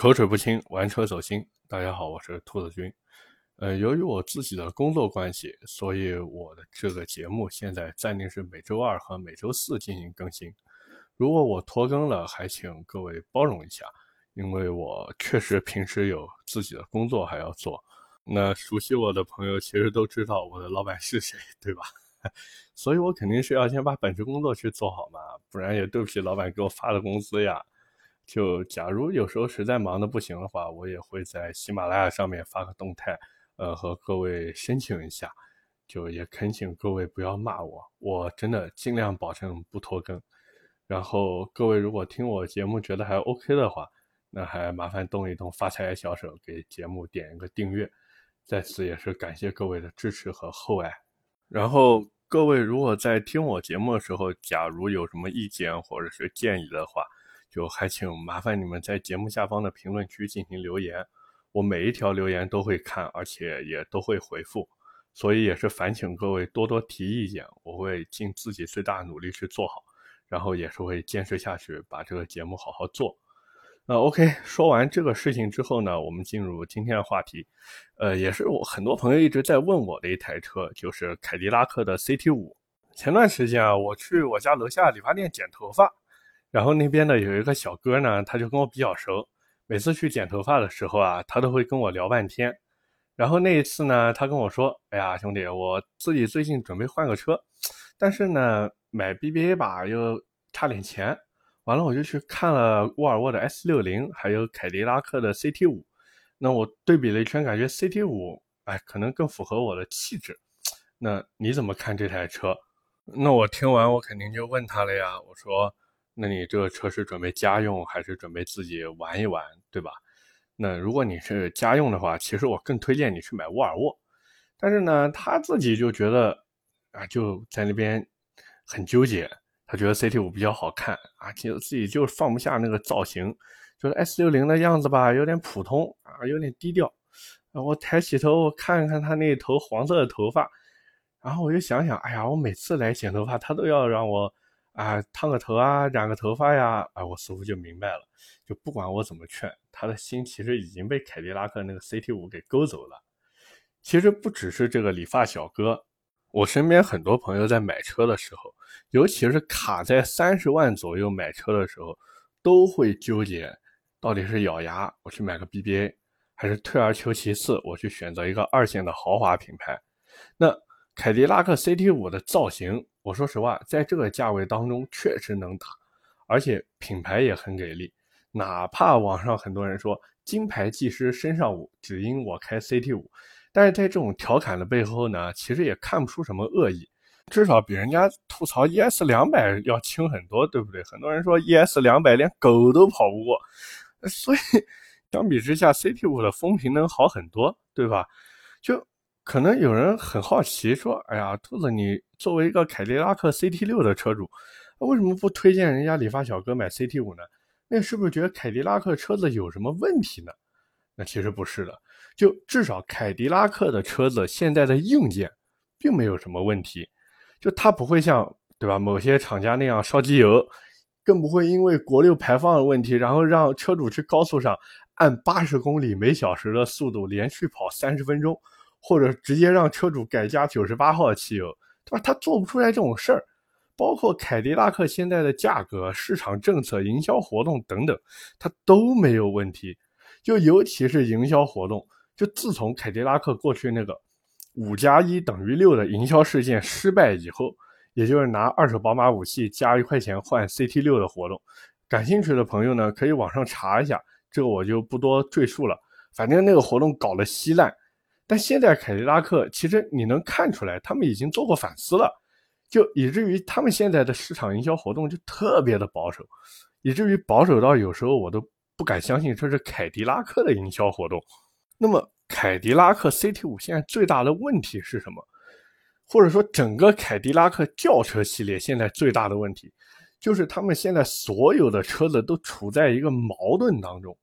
口齿不清，玩车走心。大家好，我是兔子君。呃，由于我自己的工作关系，所以我的这个节目现在暂定是每周二和每周四进行更新。如果我拖更了，还请各位包容一下，因为我确实平时有自己的工作还要做。那熟悉我的朋友其实都知道我的老板是谁，对吧？所以我肯定是要先把本职工作去做好嘛，不然也对不起老板给我发的工资呀。就假如有时候实在忙的不行的话，我也会在喜马拉雅上面发个动态，呃，和各位申请一下。就也恳请各位不要骂我，我真的尽量保证不拖更。然后各位如果听我节目觉得还 OK 的话，那还麻烦动一动发财小手，给节目点一个订阅。在此也是感谢各位的支持和厚爱。然后各位如果在听我节目的时候，假如有什么意见或者是建议的话，就还请麻烦你们在节目下方的评论区进行留言，我每一条留言都会看，而且也都会回复，所以也是烦请各位多多提意见，我会尽自己最大努力去做好，然后也是会坚持下去，把这个节目好好做。那 OK，说完这个事情之后呢，我们进入今天的话题，呃，也是我很多朋友一直在问我的一台车，就是凯迪拉克的 CT 五。前段时间啊，我去我家楼下理发店剪头发。然后那边呢有一个小哥呢，他就跟我比较熟，每次去剪头发的时候啊，他都会跟我聊半天。然后那一次呢，他跟我说：“哎呀，兄弟，我自己最近准备换个车，但是呢，买 BBA 吧又差点钱。完了，我就去看了沃尔沃的 S 六零，还有凯迪拉克的 CT 五。那我对比了一圈，感觉 CT 五，哎，可能更符合我的气质。那你怎么看这台车？那我听完，我肯定就问他了呀，我说。”那你这个车是准备家用还是准备自己玩一玩，对吧？那如果你是家用的话，其实我更推荐你去买沃尔沃。但是呢，他自己就觉得啊，就在那边很纠结。他觉得 CT 五比较好看啊，其实自己就放不下那个造型，就是 S 六零的样子吧，有点普通啊，有点低调。我抬起头看看他那头黄色的头发，然后我就想想，哎呀，我每次来剪头发，他都要让我。啊，烫个头啊，染个头发呀，啊，我似乎就明白了。就不管我怎么劝，他的心其实已经被凯迪拉克那个 CT 五给勾走了。其实不只是这个理发小哥，我身边很多朋友在买车的时候，尤其是卡在三十万左右买车的时候，都会纠结，到底是咬牙我去买个 BBA，还是退而求其次我去选择一个二线的豪华品牌。那凯迪拉克 CT 五的造型。我说实话，在这个价位当中确实能打，而且品牌也很给力。哪怕网上很多人说金牌技师身上五，只因我开 CT 五，但是在这种调侃的背后呢，其实也看不出什么恶意，至少比人家吐槽 ES 两百要轻很多，对不对？很多人说 ES 两百连狗都跑不过，所以相比之下，CT 五的风评能好很多，对吧？就。可能有人很好奇，说：“哎呀，兔子，你作为一个凯迪拉克 CT 六的车主，为什么不推荐人家理发小哥买 CT 五呢？那是不是觉得凯迪拉克车子有什么问题呢？那其实不是的，就至少凯迪拉克的车子现在的硬件并没有什么问题，就它不会像对吧某些厂家那样烧机油，更不会因为国六排放的问题，然后让车主去高速上按八十公里每小时的速度连续跑三十分钟。”或者直接让车主改加九十八号汽油，对吧？他做不出来这种事儿。包括凯迪拉克现在的价格、市场政策、营销活动等等，它都没有问题。就尤其是营销活动，就自从凯迪拉克过去那个五加一等于六的营销事件失败以后，也就是拿二手宝马五系加一块钱换 CT 六的活动，感兴趣的朋友呢，可以网上查一下，这个我就不多赘述了。反正那个活动搞得稀烂。但现在凯迪拉克其实你能看出来，他们已经做过反思了，就以至于他们现在的市场营销活动就特别的保守，以至于保守到有时候我都不敢相信这是凯迪拉克的营销活动。那么凯迪拉克 CT 五现在最大的问题是什么？或者说整个凯迪拉克轿车系列现在最大的问题，就是他们现在所有的车子都处在一个矛盾当中。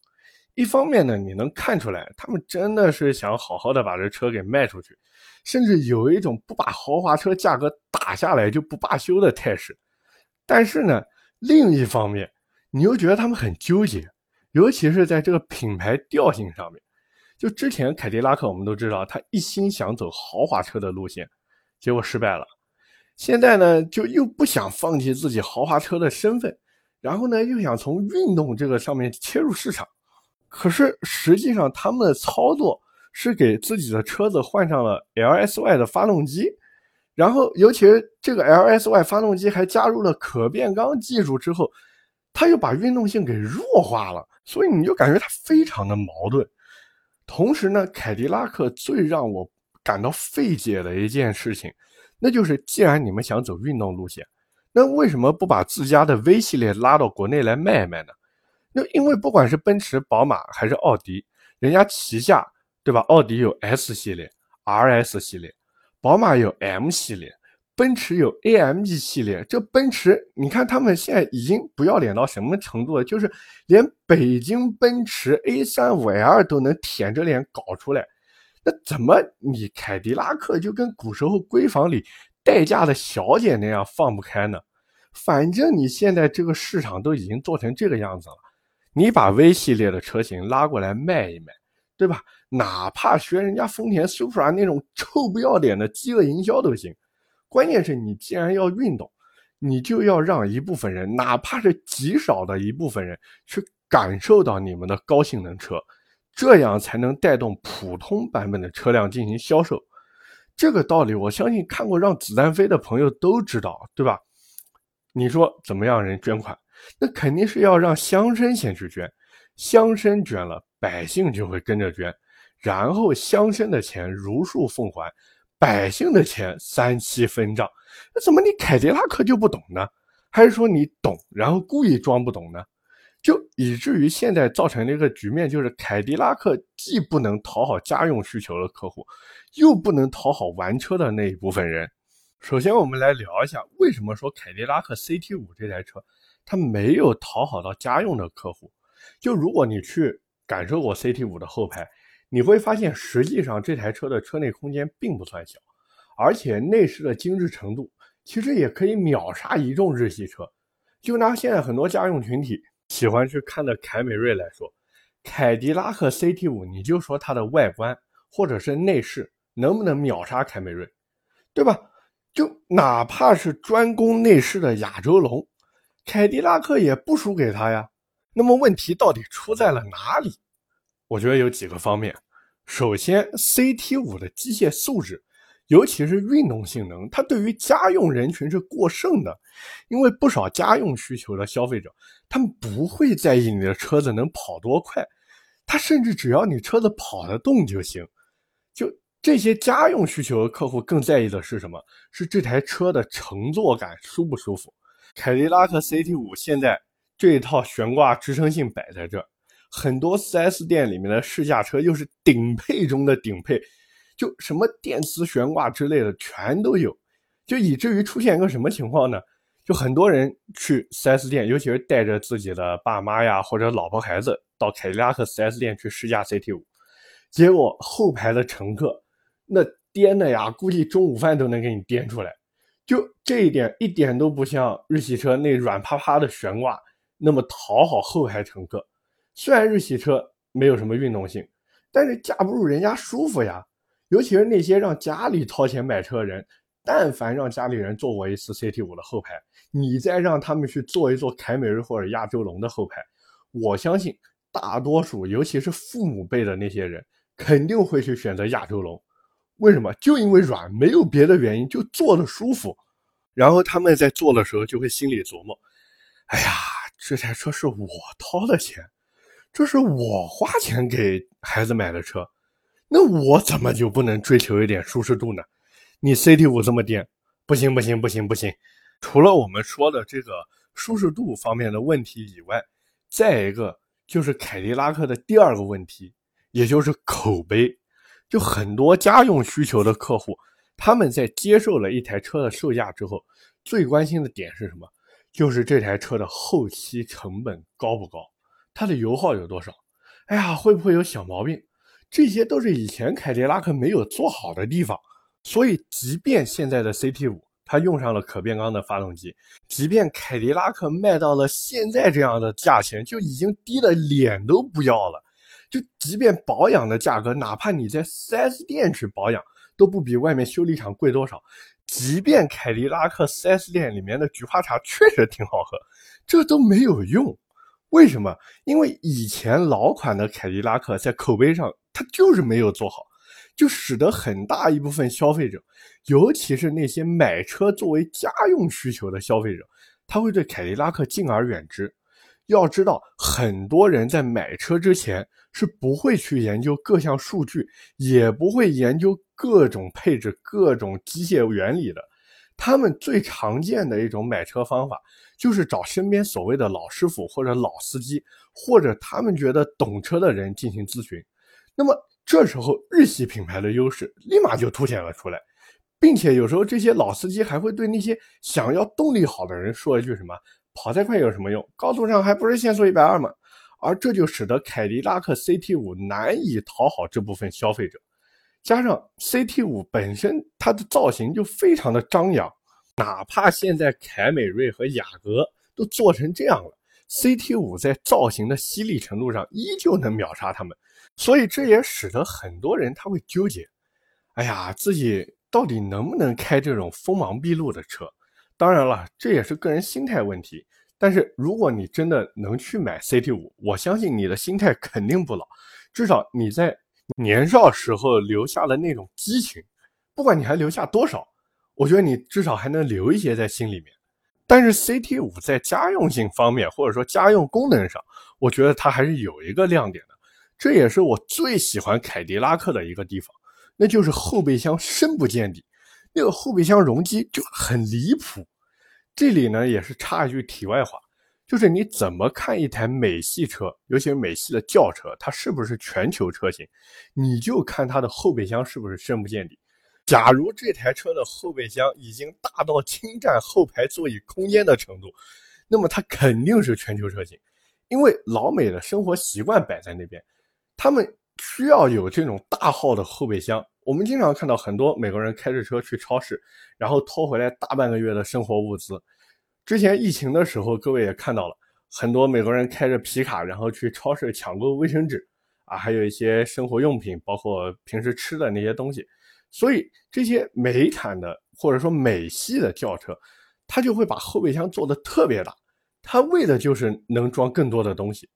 一方面呢，你能看出来，他们真的是想好好的把这车给卖出去，甚至有一种不把豪华车价格打下来就不罢休的态势。但是呢，另一方面，你又觉得他们很纠结，尤其是在这个品牌调性上面。就之前凯迪拉克，我们都知道，他一心想走豪华车的路线，结果失败了。现在呢，就又不想放弃自己豪华车的身份，然后呢，又想从运动这个上面切入市场。可是实际上，他们的操作是给自己的车子换上了 LSY 的发动机，然后尤其这个 LSY 发动机还加入了可变缸技术之后，他又把运动性给弱化了，所以你就感觉它非常的矛盾。同时呢，凯迪拉克最让我感到费解的一件事情，那就是既然你们想走运动路线，那为什么不把自家的 V 系列拉到国内来卖卖呢？就因为不管是奔驰、宝马还是奥迪，人家旗下对吧？奥迪有 S 系列、RS 系列，宝马有 M 系列。奔驰有 AMG 系列，这奔驰，你看他们现在已经不要脸到什么程度了？就是连北京奔驰 A35L 都能舔着脸搞出来，那怎么你凯迪拉克就跟古时候闺房里待嫁的小姐那样放不开呢？反正你现在这个市场都已经做成这个样子了，你把 V 系列的车型拉过来卖一卖，对吧？哪怕学人家丰田 Supra 那种臭不要脸的饥饿营销都行。关键是你既然要运动，你就要让一部分人，哪怕是极少的一部分人，去感受到你们的高性能车，这样才能带动普通版本的车辆进行销售。这个道理，我相信看过《让子弹飞》的朋友都知道，对吧？你说怎么样人捐款？那肯定是要让乡绅先去捐，乡绅捐了，百姓就会跟着捐，然后乡绅的钱如数奉还。百姓的钱三七分账，那怎么你凯迪拉克就不懂呢？还是说你懂，然后故意装不懂呢？就以至于现在造成了一个局面，就是凯迪拉克既不能讨好家用需求的客户，又不能讨好玩车的那一部分人。首先，我们来聊一下为什么说凯迪拉克 CT 五这台车它没有讨好到家用的客户。就如果你去感受过 CT 五的后排。你会发现，实际上这台车的车内空间并不算小，而且内饰的精致程度其实也可以秒杀一众日系车。就拿现在很多家用群体喜欢去看的凯美瑞来说，凯迪拉克 CT5，你就说它的外观或者是内饰能不能秒杀凯美瑞，对吧？就哪怕是专攻内饰的亚洲龙，凯迪拉克也不输给他呀。那么问题到底出在了哪里？我觉得有几个方面。首先，CT 五的机械素质，尤其是运动性能，它对于家用人群是过剩的。因为不少家用需求的消费者，他们不会在意你的车子能跑多快，他甚至只要你车子跑得动就行。就这些家用需求的客户更在意的是什么？是这台车的乘坐感舒不舒服？凯迪拉克 CT 五现在这一套悬挂支撑性摆在这。很多 4S 店里面的试驾车又是顶配中的顶配，就什么电磁悬挂之类的全都有，就以至于出现一个什么情况呢？就很多人去 4S 店，尤其是带着自己的爸妈呀或者老婆孩子到凯迪拉克 4S 店去试驾 CT5，结果后排的乘客那颠的呀，估计中午饭都能给你颠出来。就这一点一点都不像日系车那软趴趴的悬挂那么讨好后排乘客。虽然日系车没有什么运动性，但是架不住人家舒服呀。尤其是那些让家里掏钱买车的人，但凡让家里人坐过一次 CT 五的后排，你再让他们去坐一坐凯美瑞或者亚洲龙的后排，我相信大多数，尤其是父母辈的那些人，肯定会去选择亚洲龙。为什么？就因为软，没有别的原因，就坐的舒服。然后他们在坐的时候就会心里琢磨：哎呀，这台车是我掏的钱。这是我花钱给孩子买的车，那我怎么就不能追求一点舒适度呢？你 CT 五这么颠，不行不行不行不行！除了我们说的这个舒适度方面的问题以外，再一个就是凯迪拉克的第二个问题，也就是口碑。就很多家用需求的客户，他们在接受了一台车的售价之后，最关心的点是什么？就是这台车的后期成本高不高？它的油耗有多少？哎呀，会不会有小毛病？这些都是以前凯迪拉克没有做好的地方。所以，即便现在的 CT 五它用上了可变缸的发动机。即便凯迪拉克卖到了现在这样的价钱，就已经低的脸都不要了。就即便保养的价格，哪怕你在 4S 店去保养，都不比外面修理厂贵多少。即便凯迪拉克 4S 店里面的菊花茶确实挺好喝，这都没有用。为什么？因为以前老款的凯迪拉克在口碑上，它就是没有做好，就使得很大一部分消费者，尤其是那些买车作为家用需求的消费者，他会对凯迪拉克敬而远之。要知道，很多人在买车之前是不会去研究各项数据，也不会研究各种配置、各种机械原理的。他们最常见的一种买车方法，就是找身边所谓的老师傅或者老司机，或者他们觉得懂车的人进行咨询。那么这时候，日系品牌的优势立马就凸显了出来，并且有时候这些老司机还会对那些想要动力好的人说一句什么：“跑再快有什么用？高速上还不是限速一百二吗？”而这就使得凯迪拉克 CT5 难以讨好这部分消费者。加上 CT 五本身它的造型就非常的张扬，哪怕现在凯美瑞和雅阁都做成这样了，CT 五在造型的犀利程度上依旧能秒杀他们，所以这也使得很多人他会纠结，哎呀，自己到底能不能开这种锋芒毕露的车？当然了，这也是个人心态问题。但是如果你真的能去买 CT 五，我相信你的心态肯定不老，至少你在。年少时候留下的那种激情，不管你还留下多少，我觉得你至少还能留一些在心里面。但是 CT 五在家用性方面，或者说家用功能上，我觉得它还是有一个亮点的。这也是我最喜欢凯迪拉克的一个地方，那就是后备箱深不见底，那个后备箱容积就很离谱。这里呢也是插一句题外话。就是你怎么看一台美系车，尤其是美系的轿车，它是不是全球车型？你就看它的后备箱是不是深不见底。假如这台车的后备箱已经大到侵占后排座椅空间的程度，那么它肯定是全球车型，因为老美的生活习惯摆在那边，他们需要有这种大号的后备箱。我们经常看到很多美国人开着车去超市，然后拖回来大半个月的生活物资。之前疫情的时候，各位也看到了很多美国人开着皮卡，然后去超市抢购卫生纸啊，还有一些生活用品，包括平时吃的那些东西。所以这些美产的或者说美系的轿车，它就会把后备箱做的特别大，它为的就是能装更多的东西。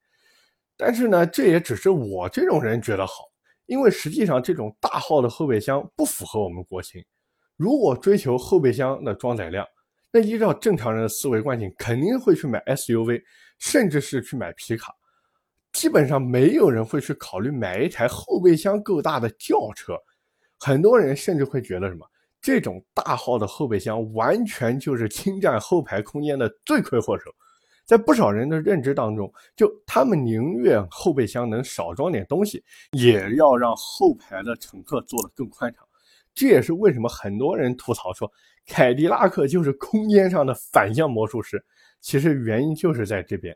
但是呢，这也只是我这种人觉得好，因为实际上这种大号的后备箱不符合我们国情。如果追求后备箱的装载量，那依照正常人的思维惯性，肯定会去买 SUV，甚至是去买皮卡。基本上没有人会去考虑买一台后备箱够大的轿车。很多人甚至会觉得什么，这种大号的后备箱完全就是侵占后排空间的罪魁祸首。在不少人的认知当中，就他们宁愿后备箱能少装点东西，也要让后排的乘客坐得更宽敞。这也是为什么很多人吐槽说。凯迪拉克就是空间上的反向魔术师，其实原因就是在这边。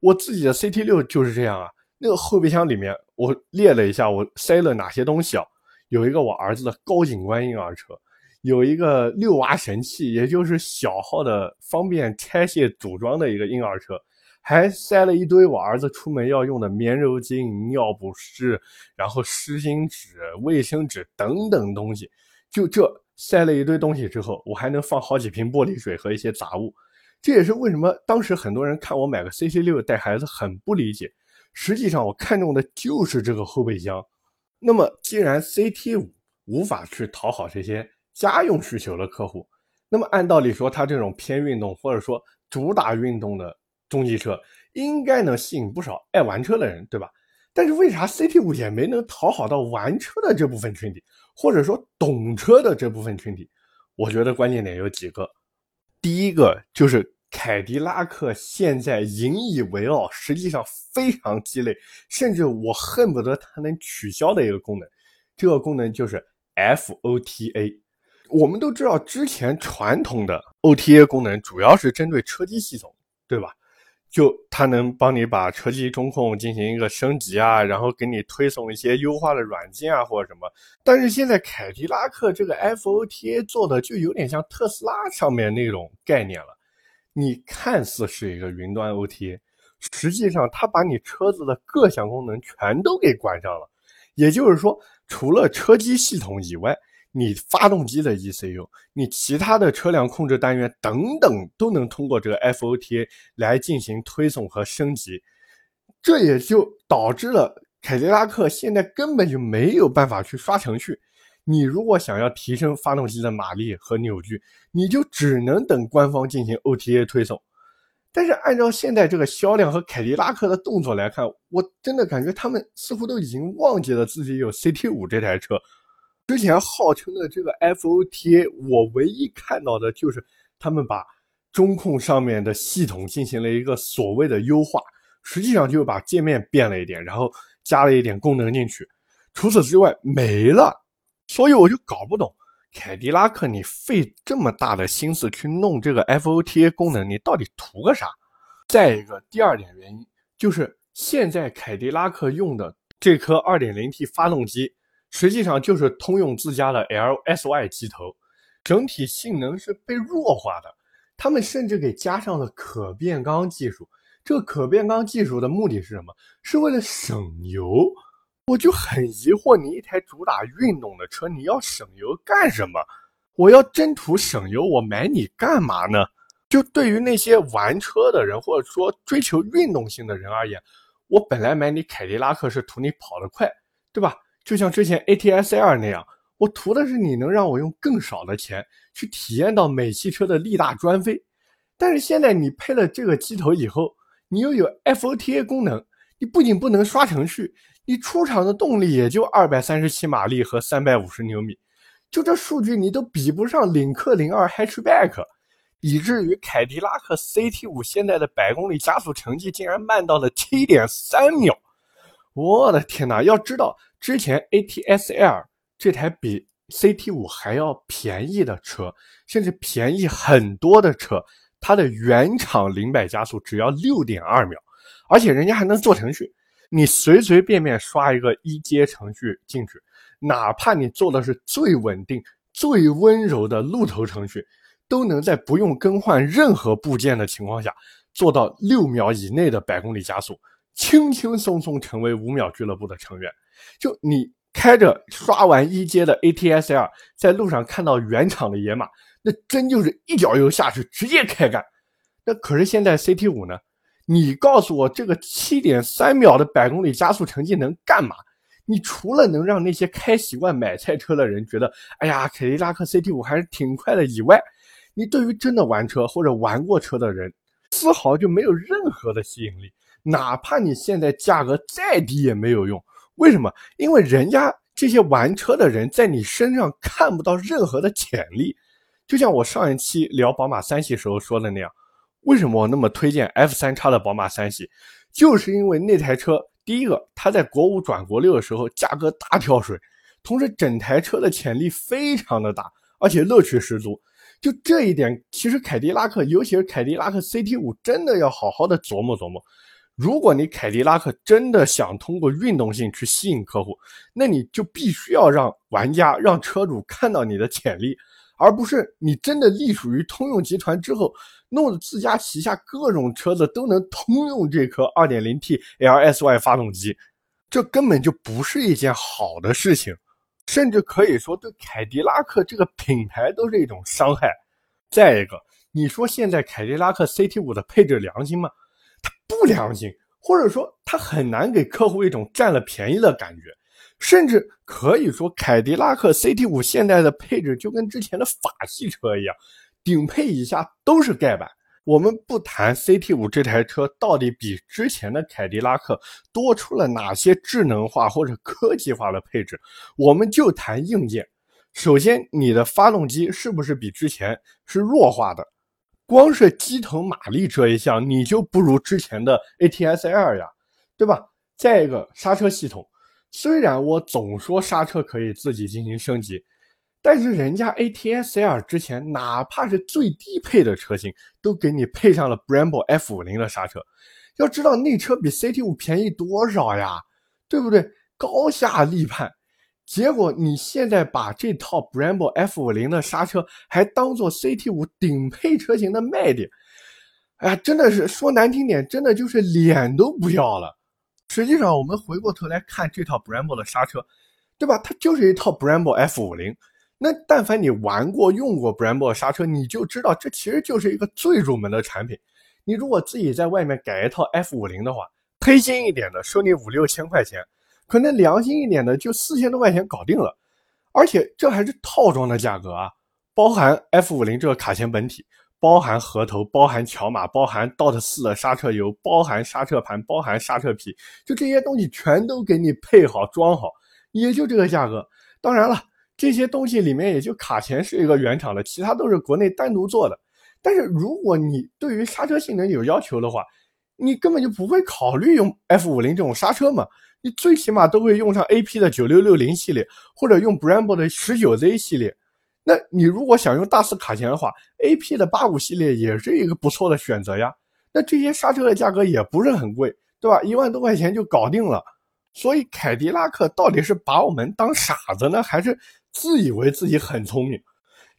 我自己的 CT 六就是这样啊，那个后备箱里面我列了一下，我塞了哪些东西啊？有一个我儿子的高景观婴儿车，有一个六娃神器，也就是小号的方便拆卸组装的一个婴儿车，还塞了一堆我儿子出门要用的棉柔巾、尿不湿，然后湿巾纸、卫生纸等等东西，就这。塞了一堆东西之后，我还能放好几瓶玻璃水和一些杂物，这也是为什么当时很多人看我买个 CC 六带孩子很不理解。实际上我看中的就是这个后备箱。那么既然 CT 五无法去讨好这些家用需求的客户，那么按道理说它这种偏运动或者说主打运动的中级车应该能吸引不少爱玩车的人，对吧？但是为啥 CT 五也没能讨好到玩车的这部分群体？或者说懂车的这部分群体，我觉得关键点有几个。第一个就是凯迪拉克现在引以为傲，实际上非常鸡肋，甚至我恨不得它能取消的一个功能。这个功能就是 FOTA。我们都知道，之前传统的 OTA 功能主要是针对车机系统，对吧？就它能帮你把车机中控进行一个升级啊，然后给你推送一些优化的软件啊或者什么。但是现在凯迪拉克这个 FOTA 做的就有点像特斯拉上面那种概念了。你看似是一个云端 OTA，实际上它把你车子的各项功能全都给关上了。也就是说，除了车机系统以外，你发动机的 ECU，你其他的车辆控制单元等等，都能通过这个 FOTA 来进行推送和升级。这也就导致了凯迪拉克现在根本就没有办法去刷程序。你如果想要提升发动机的马力和扭矩，你就只能等官方进行 OTA 推送。但是按照现在这个销量和凯迪拉克的动作来看，我真的感觉他们似乎都已经忘记了自己有 CT5 这台车。之前号称的这个 FOTA，我唯一看到的就是他们把中控上面的系统进行了一个所谓的优化，实际上就把界面变了一点，然后加了一点功能进去。除此之外没了，所以我就搞不懂。凯迪拉克，你费这么大的心思去弄这个 FOTA 功能，你到底图个啥？再一个，第二点原因就是现在凯迪拉克用的这颗 2.0T 发动机，实际上就是通用自家的 LSY 机头，整体性能是被弱化的。他们甚至给加上了可变缸技术。这个可变缸技术的目的是什么？是为了省油。我就很疑惑，你一台主打运动的车，你要省油干什么？我要真图省油，我买你干嘛呢？就对于那些玩车的人，或者说追求运动性的人而言，我本来买你凯迪拉克是图你跑得快，对吧？就像之前 ATS-R 那样，我图的是你能让我用更少的钱去体验到美汽车的力大专飞。但是现在你配了这个机头以后，你又有 FOTA 功能，你不仅不能刷程序。你出厂的动力也就二百三十七马力和三百五十牛米，就这数据你都比不上领克零二 Hatchback，以至于凯迪拉克 CT 五现在的百公里加速成绩竟然慢到了七点三秒！我的天哪！要知道之前 ATS-L 这台比 CT 五还要便宜的车，甚至便宜很多的车，它的原厂零百加速只要六点二秒，而且人家还能做程序。你随随便便刷一个一阶程序进去，哪怕你做的是最稳定、最温柔的路头程序，都能在不用更换任何部件的情况下，做到六秒以内的百公里加速，轻轻松松成为五秒俱乐部的成员。就你开着刷完一阶的 ATS-L，在路上看到原厂的野马，那真就是一脚油下去直接开干。那可是现在 CT 五呢？你告诉我这个七点三秒的百公里加速成绩能干嘛？你除了能让那些开习惯买菜车的人觉得，哎呀，凯迪拉克 CT 五还是挺快的以外，你对于真的玩车或者玩过车的人，丝毫就没有任何的吸引力。哪怕你现在价格再低也没有用。为什么？因为人家这些玩车的人在你身上看不到任何的潜力。就像我上一期聊宝马三系时候说的那样。为什么我那么推荐 F 三叉的宝马三系？就是因为那台车，第一个，它在国五转国六的时候价格大跳水，同时整台车的潜力非常的大，而且乐趣十足。就这一点，其实凯迪拉克，尤其是凯迪拉克 CT 五，真的要好好的琢磨琢磨。如果你凯迪拉克真的想通过运动性去吸引客户，那你就必须要让玩家、让车主看到你的潜力。而不是你真的隶属于通用集团之后，弄得自家旗下各种车子都能通用这颗 2.0T LSY 发动机，这根本就不是一件好的事情，甚至可以说对凯迪拉克这个品牌都是一种伤害。再一个，你说现在凯迪拉克 CT5 的配置良心吗？不良心，或者说它很难给客户一种占了便宜的感觉。甚至可以说，凯迪拉克 CT5 现在的配置就跟之前的法系车一样，顶配以下都是盖板。我们不谈 CT5 这台车到底比之前的凯迪拉克多出了哪些智能化或者科技化的配置，我们就谈硬件。首先，你的发动机是不是比之前是弱化的？光是机头马力这一项，你就不如之前的 ATS-L 呀，对吧？再一个，刹车系统。虽然我总说刹车可以自己进行升级，但是人家 ATS L 之前哪怕是最低配的车型，都给你配上了 Brembo F50 的刹车。要知道那车比 CT5 便宜多少呀，对不对？高下立判。结果你现在把这套 Brembo F50 的刹车还当做 CT5 顶配车型的卖点，哎呀，真的是说难听点，真的就是脸都不要了。实际上，我们回过头来看这套 Brembo 的刹车，对吧？它就是一套 Brembo F50。那但凡你玩过、用过 Brembo 刹车，你就知道这其实就是一个最入门的产品。你如果自己在外面改一套 F50 的话，黑心一点的收你五六千块钱，可能良心一点的就四千多块钱搞定了。而且这还是套装的价格啊，包含 F50 这个卡钳本体，包含盒头，包含桥码，包含 DOT 四的刹车油，包含刹车盘，包含刹车皮，就这些东西全都给你配好装好，也就这个价格。当然了。这些东西里面也就卡钳是一个原厂的，其他都是国内单独做的。但是如果你对于刹车性能有要求的话，你根本就不会考虑用 F50 这种刹车嘛，你最起码都会用上 AP 的9660系列，或者用 Brembo 的 19Z 系列。那你如果想用大四卡钳的话，AP 的85系列也是一个不错的选择呀。那这些刹车的价格也不是很贵，对吧？一万多块钱就搞定了。所以凯迪拉克到底是把我们当傻子呢，还是？自以为自己很聪明，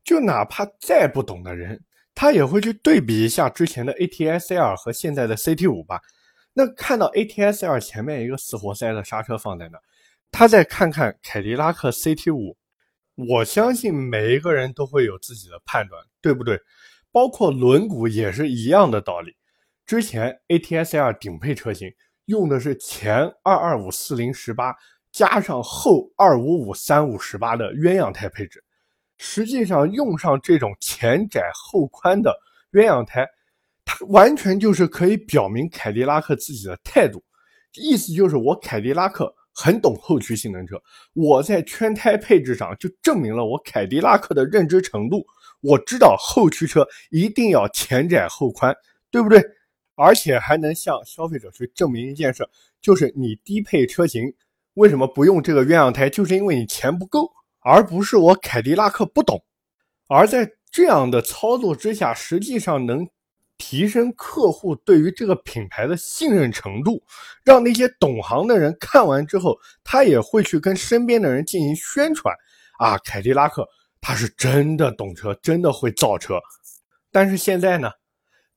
就哪怕再不懂的人，他也会去对比一下之前的 ATS L 和现在的 CT 五吧。那看到 ATS L 前面一个死活塞的刹车放在那，他再看看凯迪拉克 CT 五，我相信每一个人都会有自己的判断，对不对？包括轮毂也是一样的道理。之前 ATS L 顶配车型用的是前二二五四零十八。加上后二五五三五十八的鸳鸯胎配置，实际上用上这种前窄后宽的鸳鸯胎，完全就是可以表明凯迪拉克自己的态度，意思就是我凯迪拉克很懂后驱性能车，我在圈胎配置上就证明了我凯迪拉克的认知程度，我知道后驱车一定要前窄后宽，对不对？而且还能向消费者去证明一件事，就是你低配车型。为什么不用这个鸳鸯胎？就是因为你钱不够，而不是我凯迪拉克不懂。而在这样的操作之下，实际上能提升客户对于这个品牌的信任程度，让那些懂行的人看完之后，他也会去跟身边的人进行宣传。啊，凯迪拉克他是真的懂车，真的会造车。但是现在呢，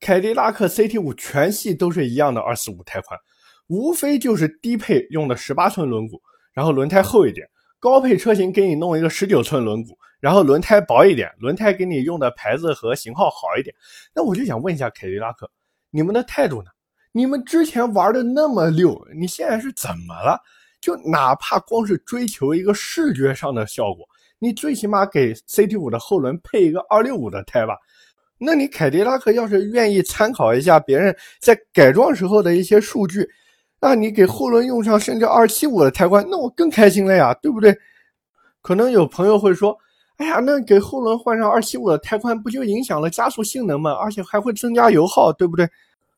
凯迪拉克 CT5 全系都是一样的二四五胎宽。无非就是低配用的十八寸轮毂，然后轮胎厚一点；高配车型给你弄一个十九寸轮毂，然后轮胎薄一点，轮胎给你用的牌子和型号好一点。那我就想问一下凯迪拉克，你们的态度呢？你们之前玩的那么溜，你现在是怎么了？就哪怕光是追求一个视觉上的效果，你最起码给 CT5 的后轮配一个二六五的胎吧。那你凯迪拉克要是愿意参考一下别人在改装时候的一些数据。那你给后轮用上甚至二七五的胎宽，那我更开心了呀，对不对？可能有朋友会说，哎呀，那给后轮换上二七五的胎宽，不就影响了加速性能吗？而且还会增加油耗，对不对？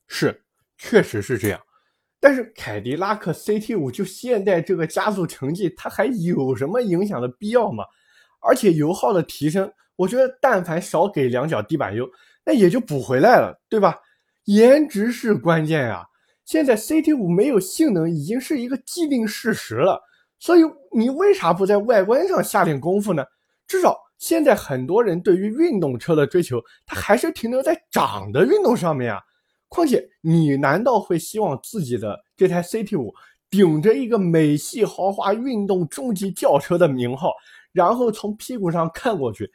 是，确实是这样。但是凯迪拉克 CT 五就现在这个加速成绩，它还有什么影响的必要吗？而且油耗的提升，我觉得但凡少给两脚地板油，那也就补回来了，对吧？颜值是关键呀。现在 CT 五没有性能已经是一个既定事实了，所以你为啥不在外观上下点功夫呢？至少现在很多人对于运动车的追求，它还是停留在长的运动上面啊。况且你难道会希望自己的这台 CT 五顶着一个美系豪华运动中级轿车的名号，然后从屁股上看过去，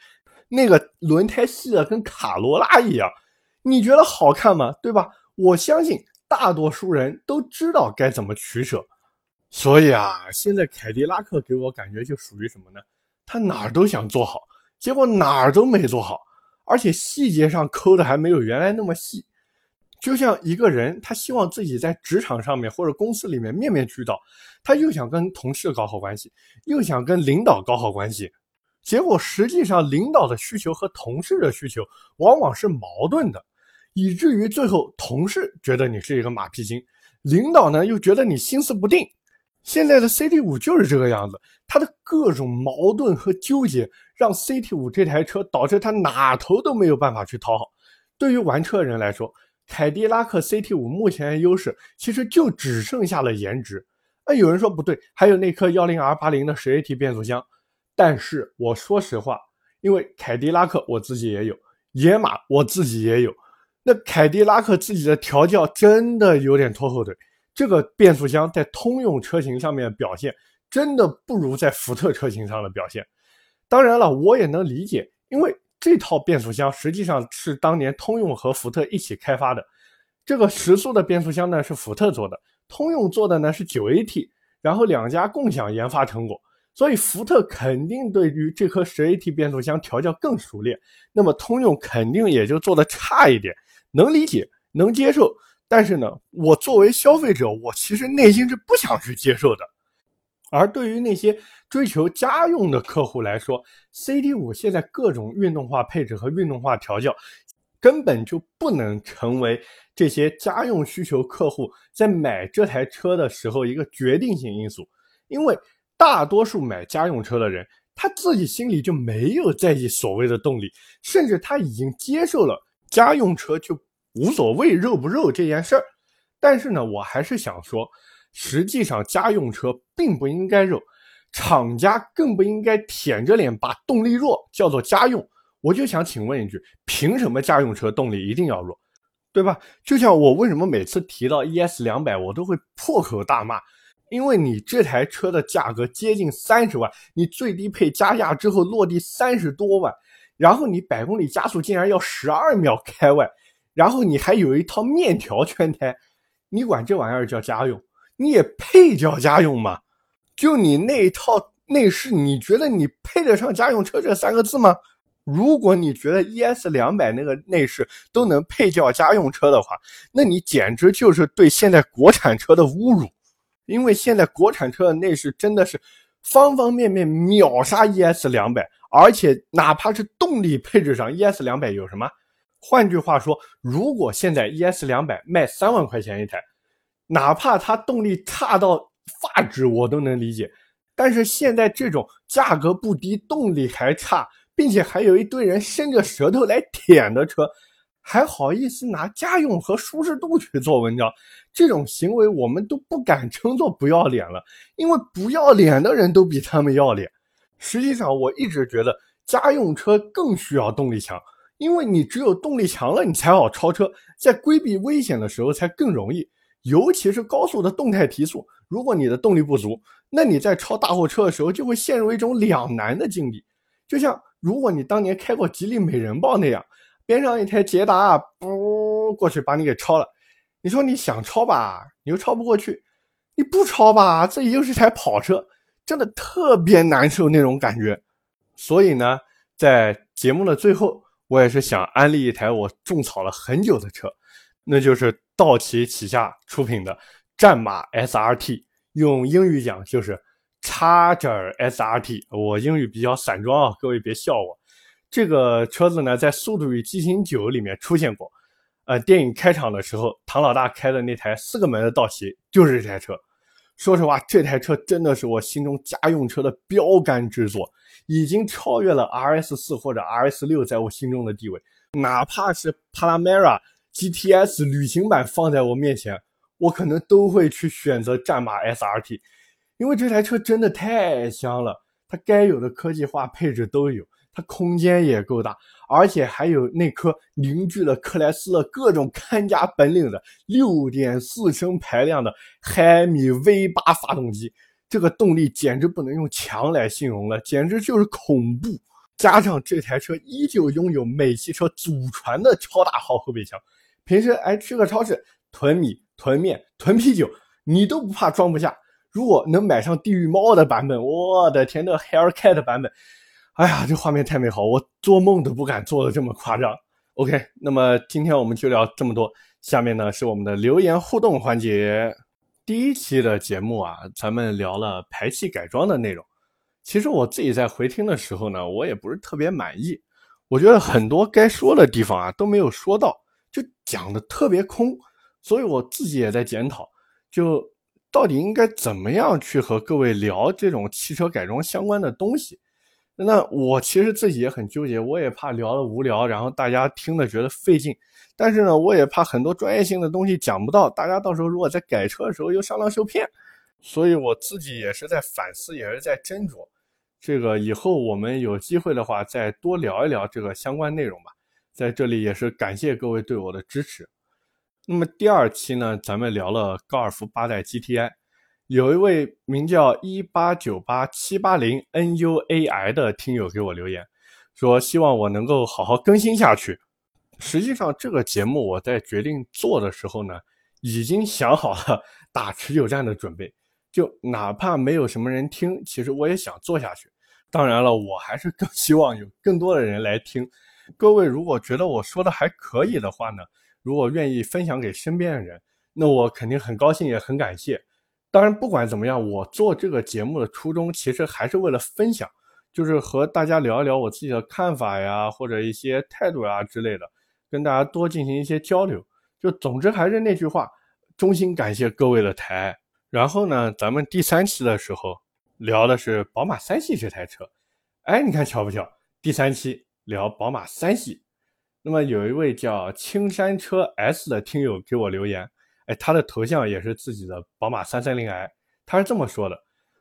那个轮胎细的跟卡罗拉一样，你觉得好看吗？对吧？我相信。大多数人都知道该怎么取舍，所以啊，现在凯迪拉克给我感觉就属于什么呢？他哪儿都想做好，结果哪儿都没做好，而且细节上抠的还没有原来那么细。就像一个人，他希望自己在职场上面或者公司里面面面俱到，他又想跟同事搞好关系，又想跟领导搞好关系，结果实际上领导的需求和同事的需求往往是矛盾的。以至于最后，同事觉得你是一个马屁精，领导呢又觉得你心思不定。现在的 CT 五就是这个样子，它的各种矛盾和纠结，让 CT 五这台车导致它哪头都没有办法去讨好。对于玩车的人来说，凯迪拉克 CT 五目前的优势其实就只剩下了颜值。哎，有人说不对，还有那颗幺零 R 八零的十 AT 变速箱。但是我说实话，因为凯迪拉克我自己也有，野马我自己也有，那凯迪拉克自己的调教真的有点拖后腿。这个变速箱在通用车型上面表现，真的不如在福特车型上的表现。当然了，我也能理解，因为这套变速箱实际上是当年通用和福特一起开发的。这个时速的变速箱呢是福特做的，通用做的呢是九 AT，然后两家共享研发成果。所以福特肯定对于这颗十 AT 变速箱调教更熟练，那么通用肯定也就做的差一点，能理解，能接受。但是呢，我作为消费者，我其实内心是不想去接受的。而对于那些追求家用的客户来说，CT 五现在各种运动化配置和运动化调教，根本就不能成为这些家用需求客户在买这台车的时候一个决定性因素，因为。大多数买家用车的人，他自己心里就没有在意所谓的动力，甚至他已经接受了家用车就无所谓肉不肉这件事儿。但是呢，我还是想说，实际上家用车并不应该肉，厂家更不应该舔着脸把动力弱叫做家用。我就想请问一句，凭什么家用车动力一定要弱，对吧？就像我为什么每次提到 ES 两百，我都会破口大骂。因为你这台车的价格接近三十万，你最低配加价之后落地三十多万，然后你百公里加速竟然要十二秒开外，然后你还有一套面条圈胎，你管这玩意儿叫家用？你也配叫家用吗？就你那一套内饰，你觉得你配得上家用车这三个字吗？如果你觉得 ES 两百那个内饰都能配叫家用车的话，那你简直就是对现在国产车的侮辱。因为现在国产车的内饰真的是方方面面秒杀 ES 两百，而且哪怕是动力配置上，ES 两百有什么？换句话说，如果现在 ES 两百卖三万块钱一台，哪怕它动力差到发指，我都能理解。但是现在这种价格不低，动力还差，并且还有一堆人伸着舌头来舔的车。还好意思拿家用和舒适度去做文章，这种行为我们都不敢称作不要脸了，因为不要脸的人都比他们要脸。实际上，我一直觉得家用车更需要动力强，因为你只有动力强了，你才好超车，在规避危险的时候才更容易。尤其是高速的动态提速，如果你的动力不足，那你在超大货车的时候就会陷入一种两难的境地。就像如果你当年开过吉利美人豹那样。边上一台捷达，不过去把你给超了。你说你想超吧，你又超不过去；你不超吧，这又是台跑车，真的特别难受那种感觉。所以呢，在节目的最后，我也是想安利一台我种草了很久的车，那就是道奇旗下出品的战马 SRT，用英语讲就是 Charger SRT。我英语比较散装啊，各位别笑我。这个车子呢，在《速度与激情九》里面出现过。呃，电影开场的时候，唐老大开的那台四个门的道奇就是这台车。说实话，这台车真的是我心中家用车的标杆之作，已经超越了 RS 四或者 RS 六在我心中的地位。哪怕是 Panamera GTS 旅行版放在我面前，我可能都会去选择战马 SRT，因为这台车真的太香了，它该有的科技化配置都有。它空间也够大，而且还有那颗凝聚了克莱斯勒各种看家本领的六点四升排量的海米 V 八发动机，这个动力简直不能用强来形容了，简直就是恐怖。加上这台车依旧拥有美汽车祖传的超大号后备箱，平时哎去个超市囤米、囤面、囤啤酒，你都不怕装不下。如果能买上地狱猫的版本，我的天，那 Hellcat 版本。哎呀，这画面太美好，我做梦都不敢做的这么夸张。OK，那么今天我们就聊这么多。下面呢是我们的留言互动环节。第一期的节目啊，咱们聊了排气改装的内容。其实我自己在回听的时候呢，我也不是特别满意。我觉得很多该说的地方啊都没有说到，就讲的特别空。所以我自己也在检讨，就到底应该怎么样去和各位聊这种汽车改装相关的东西。那我其实自己也很纠结，我也怕聊的无聊，然后大家听的觉得费劲。但是呢，我也怕很多专业性的东西讲不到，大家到时候如果在改车的时候又上当受骗。所以我自己也是在反思，也是在斟酌。这个以后我们有机会的话，再多聊一聊这个相关内容吧。在这里也是感谢各位对我的支持。那么第二期呢，咱们聊了高尔夫八代 GTI。有一位名叫一八九八七八零 NUAI 的听友给我留言，说希望我能够好好更新下去。实际上，这个节目我在决定做的时候呢，已经想好了打持久战的准备。就哪怕没有什么人听，其实我也想做下去。当然了，我还是更希望有更多的人来听。各位如果觉得我说的还可以的话呢，如果愿意分享给身边的人，那我肯定很高兴，也很感谢。当然，不管怎么样，我做这个节目的初衷其实还是为了分享，就是和大家聊一聊我自己的看法呀，或者一些态度啊之类的，跟大家多进行一些交流。就总之还是那句话，衷心感谢各位的抬爱。然后呢，咱们第三期的时候聊的是宝马三系这台车。哎，你看巧不巧？第三期聊宝马三系。那么有一位叫青山车 S 的听友给我留言。哎，他的头像也是自己的宝马 330i，他是这么说的：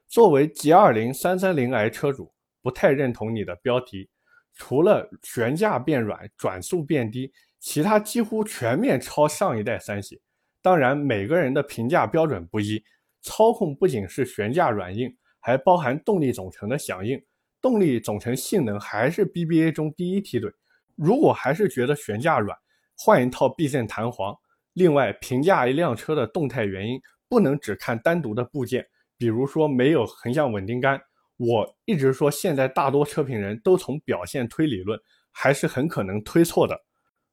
作为 G20 330i 车主，不太认同你的标题，除了悬架变软、转速变低，其他几乎全面超上一代三系。当然，每个人的评价标准不一，操控不仅是悬架软硬，还包含动力总成的响应，动力总成性能还是 BBA 中第一梯队。如果还是觉得悬架软，换一套避震弹簧。另外，评价一辆车的动态原因不能只看单独的部件，比如说没有横向稳定杆。我一直说，现在大多车评人都从表现推理论，还是很可能推错的。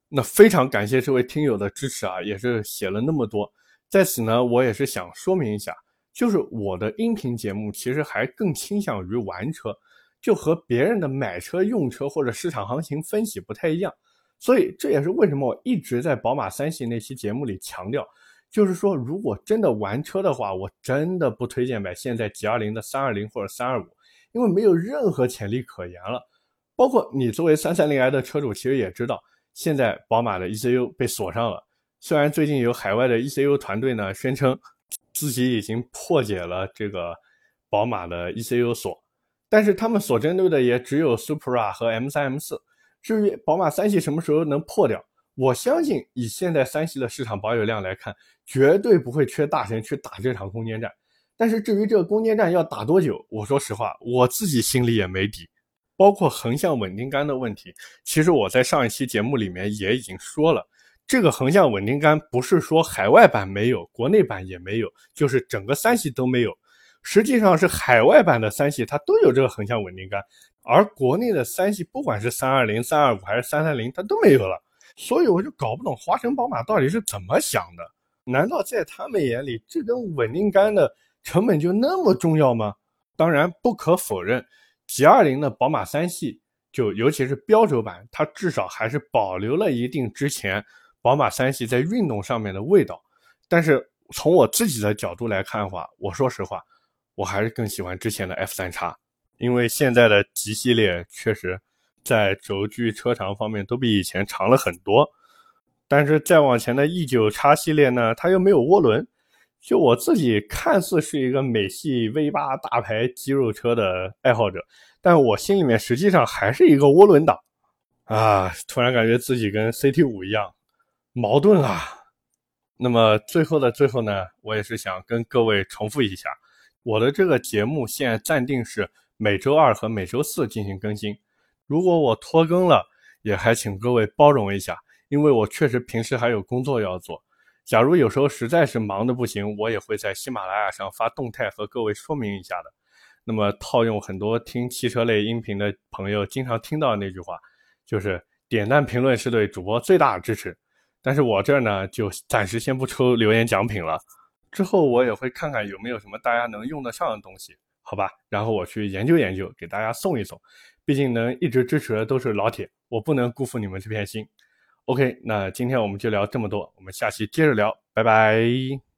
那非常感谢这位听友的支持啊，也是写了那么多。在此呢，我也是想说明一下，就是我的音频节目其实还更倾向于玩车，就和别人的买车、用车或者市场行情分析不太一样。所以这也是为什么我一直在宝马三系那期节目里强调，就是说，如果真的玩车的话，我真的不推荐买现在 G20 的320或者325，因为没有任何潜力可言了。包括你作为 330i 的车主，其实也知道，现在宝马的 ECU 被锁上了。虽然最近有海外的 ECU 团队呢宣称自己已经破解了这个宝马的 ECU 锁，但是他们所针对的也只有 Supra 和 M3、M4。至于宝马三系什么时候能破掉，我相信以现在三系的市场保有量来看，绝对不会缺大神去打这场攻坚战。但是至于这个攻坚战要打多久，我说实话，我自己心里也没底。包括横向稳定杆的问题，其实我在上一期节目里面也已经说了，这个横向稳定杆不是说海外版没有，国内版也没有，就是整个三系都没有。实际上是海外版的三系它都有这个横向稳定杆。而国内的三系，不管是三二零、三二五还是三三零，它都没有了。所以我就搞不懂华晨宝马到底是怎么想的？难道在他们眼里，这根稳定杆的成本就那么重要吗？当然，不可否认，G 二零的宝马三系，就尤其是标轴版，它至少还是保留了一定之前宝马三系在运动上面的味道。但是从我自己的角度来看的话，我说实话，我还是更喜欢之前的 F 三叉。因为现在的 G 系列确实，在轴距、车长方面都比以前长了很多，但是再往前的 E 九叉系列呢，它又没有涡轮。就我自己看似是一个美系 V 八大牌肌肉车的爱好者，但我心里面实际上还是一个涡轮党啊！突然感觉自己跟 CT 五一样矛盾啊。那么最后的最后呢，我也是想跟各位重复一下，我的这个节目现在暂定是。每周二和每周四进行更新，如果我拖更了，也还请各位包容一下，因为我确实平时还有工作要做。假如有时候实在是忙的不行，我也会在喜马拉雅上发动态和各位说明一下的。那么套用很多听汽车类音频的朋友经常听到的那句话，就是点赞评论是对主播最大的支持。但是我这儿呢，就暂时先不抽留言奖品了，之后我也会看看有没有什么大家能用得上的东西。好吧，然后我去研究研究，给大家送一送。毕竟能一直支持的都是老铁，我不能辜负你们这片心。OK，那今天我们就聊这么多，我们下期接着聊，拜拜。